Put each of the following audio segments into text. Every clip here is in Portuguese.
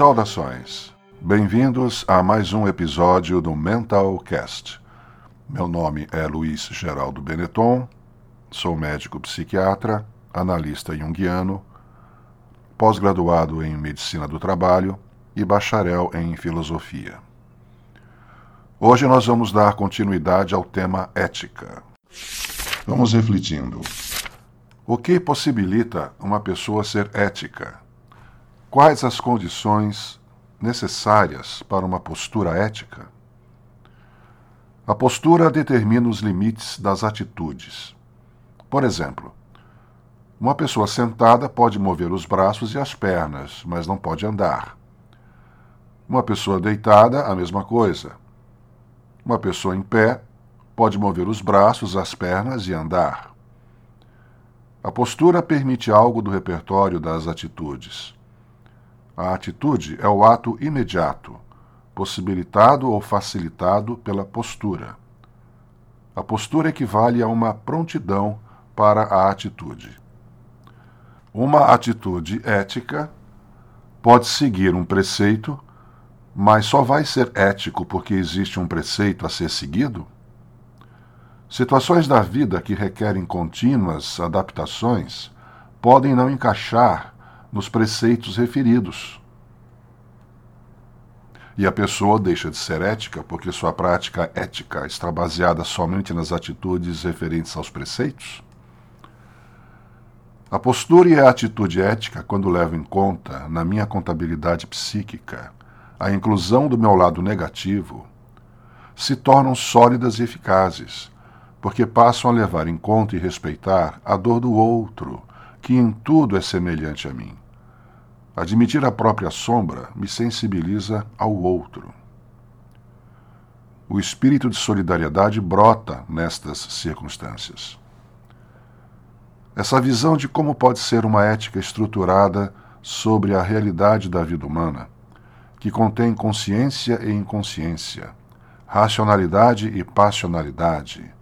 Saudações. Bem-vindos a mais um episódio do Mental Cast. Meu nome é Luiz Geraldo Benetton, sou médico psiquiatra, analista junguiano, pós-graduado em medicina do trabalho e bacharel em filosofia. Hoje nós vamos dar continuidade ao tema ética. Vamos refletindo. O que possibilita uma pessoa ser ética? Quais as condições necessárias para uma postura ética? A postura determina os limites das atitudes. Por exemplo, uma pessoa sentada pode mover os braços e as pernas, mas não pode andar. Uma pessoa deitada, a mesma coisa. Uma pessoa em pé pode mover os braços, as pernas e andar. A postura permite algo do repertório das atitudes. A atitude é o ato imediato, possibilitado ou facilitado pela postura. A postura equivale a uma prontidão para a atitude. Uma atitude ética pode seguir um preceito, mas só vai ser ético porque existe um preceito a ser seguido? Situações da vida que requerem contínuas adaptações podem não encaixar nos preceitos referidos. E a pessoa deixa de ser ética porque sua prática ética está baseada somente nas atitudes referentes aos preceitos? A postura e a atitude ética, quando levo em conta, na minha contabilidade psíquica, a inclusão do meu lado negativo, se tornam sólidas e eficazes, porque passam a levar em conta e respeitar a dor do outro, que em tudo é semelhante a mim. Admitir a própria sombra me sensibiliza ao outro. O espírito de solidariedade brota nestas circunstâncias. Essa visão de como pode ser uma ética estruturada sobre a realidade da vida humana, que contém consciência e inconsciência, racionalidade e passionalidade,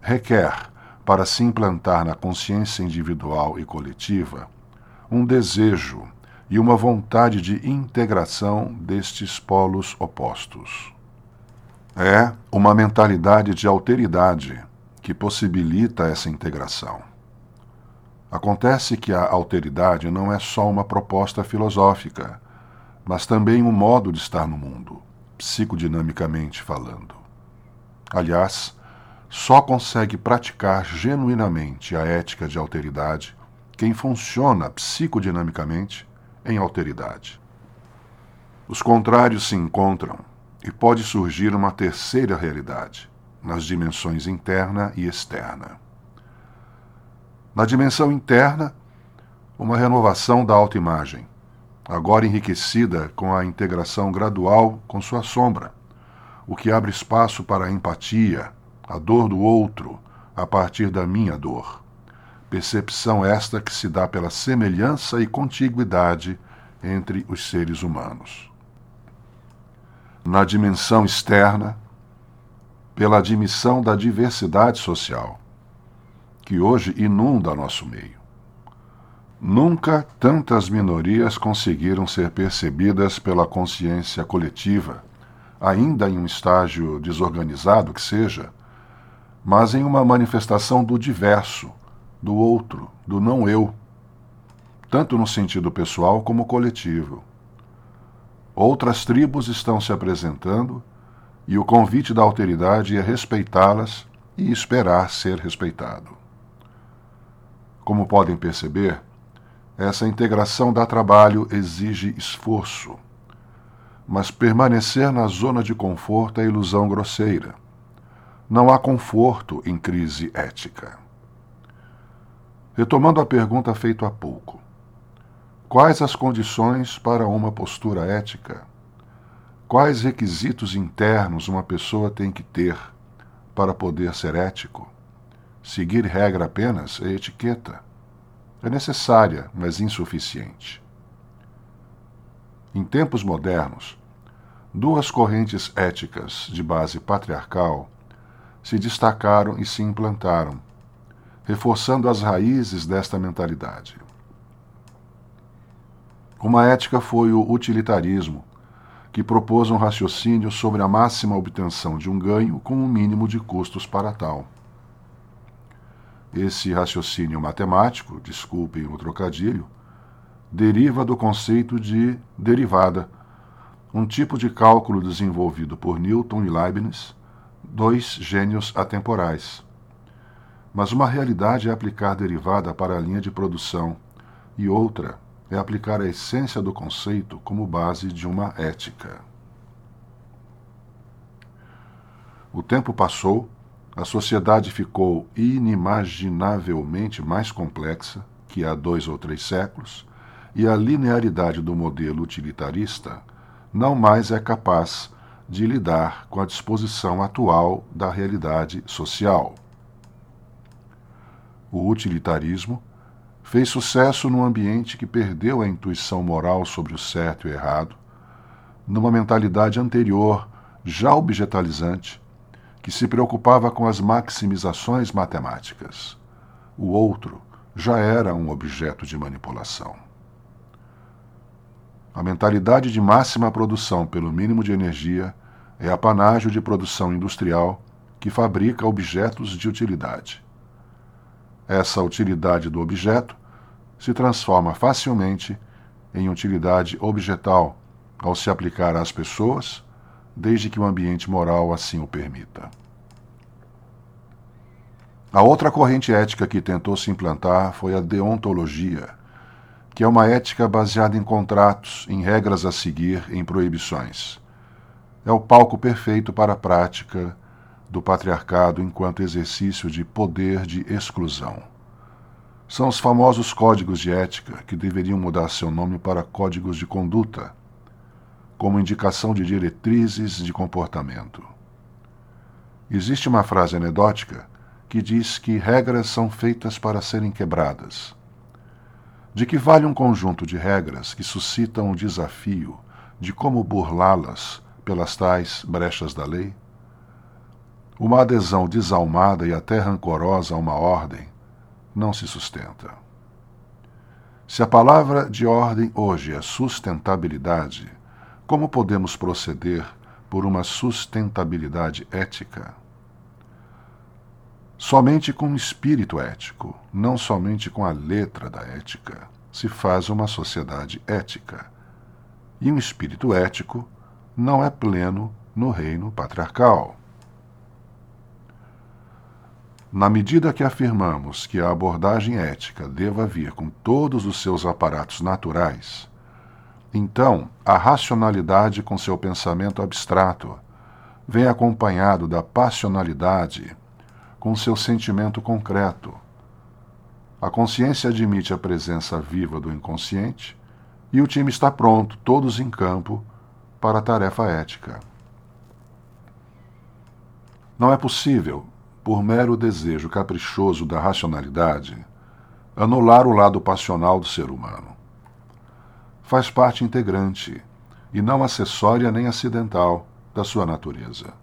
requer, para se implantar na consciência individual e coletiva, um desejo e uma vontade de integração destes polos opostos. É uma mentalidade de alteridade que possibilita essa integração. Acontece que a alteridade não é só uma proposta filosófica, mas também um modo de estar no mundo, psicodinamicamente falando. Aliás, só consegue praticar genuinamente a ética de alteridade quem funciona psicodinamicamente em alteridade. Os contrários se encontram e pode surgir uma terceira realidade, nas dimensões interna e externa. Na dimensão interna, uma renovação da autoimagem, agora enriquecida com a integração gradual com sua sombra, o que abre espaço para a empatia, a dor do outro, a partir da minha dor percepção esta que se dá pela semelhança e contiguidade entre os seres humanos. Na dimensão externa, pela admissão da diversidade social, que hoje inunda nosso meio. Nunca tantas minorias conseguiram ser percebidas pela consciência coletiva, ainda em um estágio desorganizado que seja, mas em uma manifestação do diverso, do outro, do não eu, tanto no sentido pessoal como coletivo. Outras tribos estão se apresentando e o convite da alteridade é respeitá-las e esperar ser respeitado. Como podem perceber, essa integração dá trabalho, exige esforço. Mas permanecer na zona de conforto é ilusão grosseira. Não há conforto em crise ética. Retomando a pergunta feita há pouco: quais as condições para uma postura ética? Quais requisitos internos uma pessoa tem que ter para poder ser ético? Seguir regra apenas é etiqueta. É necessária, mas insuficiente. Em tempos modernos, duas correntes éticas de base patriarcal se destacaram e se implantaram reforçando as raízes desta mentalidade. Uma ética foi o utilitarismo, que propôs um raciocínio sobre a máxima obtenção de um ganho com um mínimo de custos para tal. Esse raciocínio matemático, desculpem o trocadilho, deriva do conceito de derivada, um tipo de cálculo desenvolvido por Newton e Leibniz, dois gênios atemporais. Mas uma realidade é aplicar derivada para a linha de produção, e outra é aplicar a essência do conceito como base de uma ética. O tempo passou, a sociedade ficou inimaginavelmente mais complexa que há dois ou três séculos, e a linearidade do modelo utilitarista não mais é capaz de lidar com a disposição atual da realidade social. O utilitarismo fez sucesso num ambiente que perdeu a intuição moral sobre o certo e o errado, numa mentalidade anterior, já objetalizante, que se preocupava com as maximizações matemáticas. O outro já era um objeto de manipulação. A mentalidade de máxima produção pelo mínimo de energia é apanágio de produção industrial que fabrica objetos de utilidade. Essa utilidade do objeto se transforma facilmente em utilidade objetal ao se aplicar às pessoas desde que o ambiente moral assim o permita. A outra corrente ética que tentou se implantar foi a deontologia, que é uma ética baseada em contratos, em regras a seguir, em proibições. É o palco perfeito para a prática do patriarcado enquanto exercício de poder de exclusão. São os famosos códigos de ética que deveriam mudar seu nome para códigos de conduta como indicação de diretrizes de comportamento. Existe uma frase anedótica que diz que regras são feitas para serem quebradas. De que vale um conjunto de regras que suscitam o desafio de como burlá-las pelas tais brechas da lei? Uma adesão desalmada e até rancorosa a uma ordem não se sustenta. Se a palavra de ordem hoje é sustentabilidade, como podemos proceder por uma sustentabilidade ética? Somente com o espírito ético, não somente com a letra da ética, se faz uma sociedade ética. E um espírito ético não é pleno no reino patriarcal. Na medida que afirmamos que a abordagem ética deva vir com todos os seus aparatos naturais, então, a racionalidade com seu pensamento abstrato vem acompanhado da passionalidade com seu sentimento concreto. A consciência admite a presença viva do inconsciente e o time está pronto, todos em campo, para a tarefa ética. Não é possível, por mero desejo caprichoso da racionalidade, anular o lado passional do ser humano faz parte integrante, e não acessória nem acidental, da sua natureza.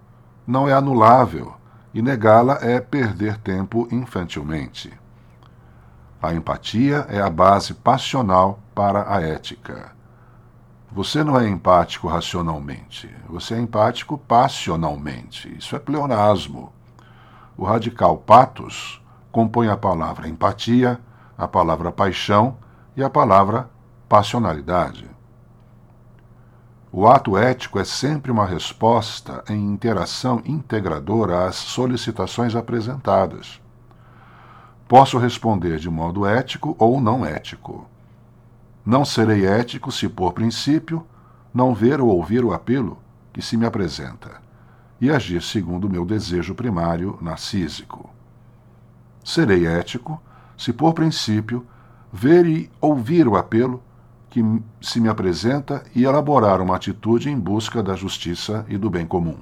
Não é anulável, e negá-la é perder tempo infantilmente. A empatia é a base passional para a ética. Você não é empático racionalmente, você é empático passionalmente. Isso é pleonasmo. O radical patos compõe a palavra empatia, a palavra paixão e a palavra passionalidade. O ato ético é sempre uma resposta em interação integradora às solicitações apresentadas. Posso responder de modo ético ou não ético. Não serei ético se, por princípio, não ver ou ouvir o apelo que se me apresenta e agir segundo o meu desejo primário narcísico. Serei ético se, por princípio, ver e ouvir o apelo que se me apresenta e elaborar uma atitude em busca da justiça e do bem comum.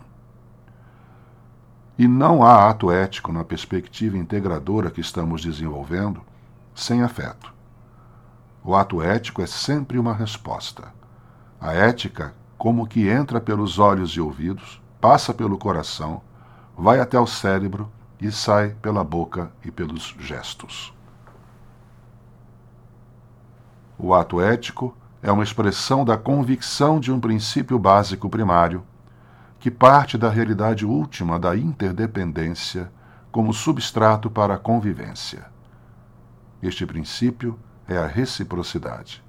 E não há ato ético na perspectiva integradora que estamos desenvolvendo sem afeto. O ato ético é sempre uma resposta. A ética, como que entra pelos olhos e ouvidos, passa pelo coração, vai até o cérebro e sai pela boca e pelos gestos. O ato ético é uma expressão da convicção de um princípio básico primário que parte da realidade última da interdependência como substrato para a convivência. Este princípio é a reciprocidade.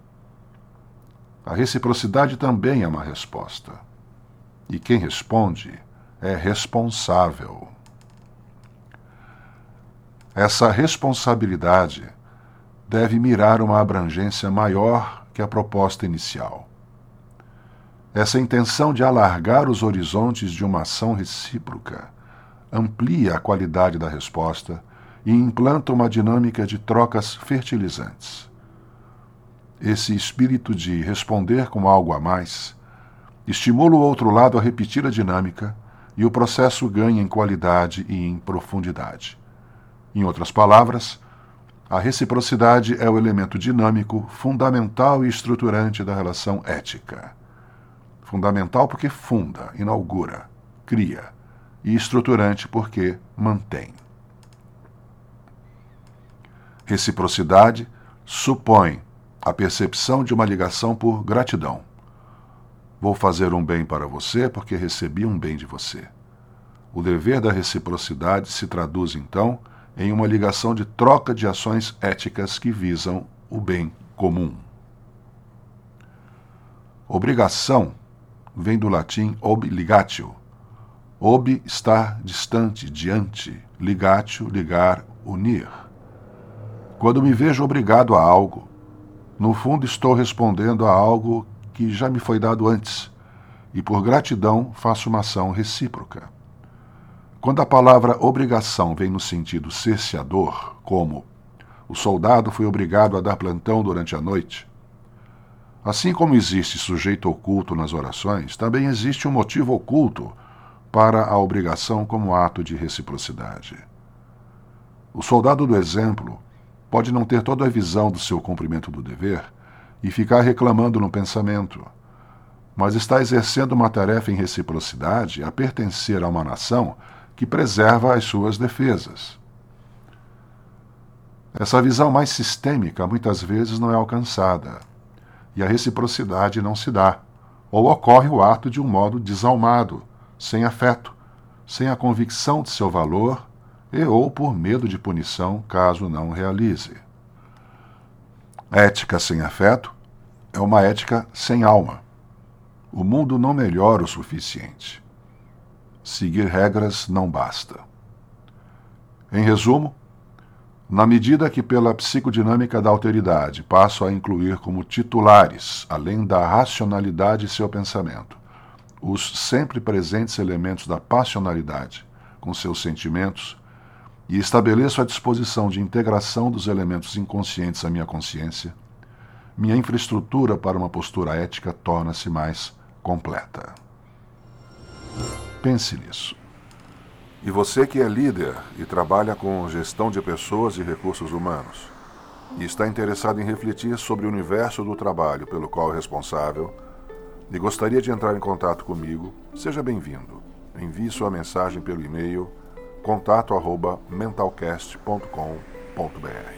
A reciprocidade também é uma resposta. E quem responde é responsável. Essa responsabilidade deve mirar uma abrangência maior que a proposta inicial. Essa intenção de alargar os horizontes de uma ação recíproca amplia a qualidade da resposta e implanta uma dinâmica de trocas fertilizantes. Esse espírito de responder com algo a mais estimula o outro lado a repetir a dinâmica e o processo ganha em qualidade e em profundidade. Em outras palavras, a reciprocidade é o elemento dinâmico fundamental e estruturante da relação ética. Fundamental porque funda, inaugura, cria, e estruturante porque mantém. Reciprocidade supõe a percepção de uma ligação por gratidão. Vou fazer um bem para você porque recebi um bem de você. O dever da reciprocidade se traduz, então, em uma ligação de troca de ações éticas que visam o bem comum. Obrigação vem do latim obligatio. Ob estar distante, diante, ligatio, ligar, unir. Quando me vejo obrigado a algo, no fundo estou respondendo a algo que já me foi dado antes, e por gratidão faço uma ação recíproca. Quando a palavra obrigação vem no sentido cerceador, como o soldado foi obrigado a dar plantão durante a noite, assim como existe sujeito oculto nas orações, também existe um motivo oculto para a obrigação como ato de reciprocidade. O soldado do exemplo pode não ter toda a visão do seu cumprimento do dever e ficar reclamando no pensamento, mas está exercendo uma tarefa em reciprocidade a pertencer a uma nação que preserva as suas defesas. Essa visão mais sistêmica muitas vezes não é alcançada, e a reciprocidade não se dá, ou ocorre o ato de um modo desalmado, sem afeto, sem a convicção de seu valor e ou por medo de punição caso não realize. Ética sem afeto é uma ética sem alma. O mundo não melhora o suficiente. Seguir regras não basta. Em resumo, na medida que, pela psicodinâmica da alteridade, passo a incluir como titulares, além da racionalidade e seu pensamento, os sempre presentes elementos da passionalidade com seus sentimentos e estabeleço a disposição de integração dos elementos inconscientes à minha consciência, minha infraestrutura para uma postura ética torna-se mais completa. Pense nisso. E você que é líder e trabalha com gestão de pessoas e recursos humanos, e está interessado em refletir sobre o universo do trabalho pelo qual é responsável, e gostaria de entrar em contato comigo, seja bem-vindo. Envie sua mensagem pelo e-mail contato@mentalcast.com.br.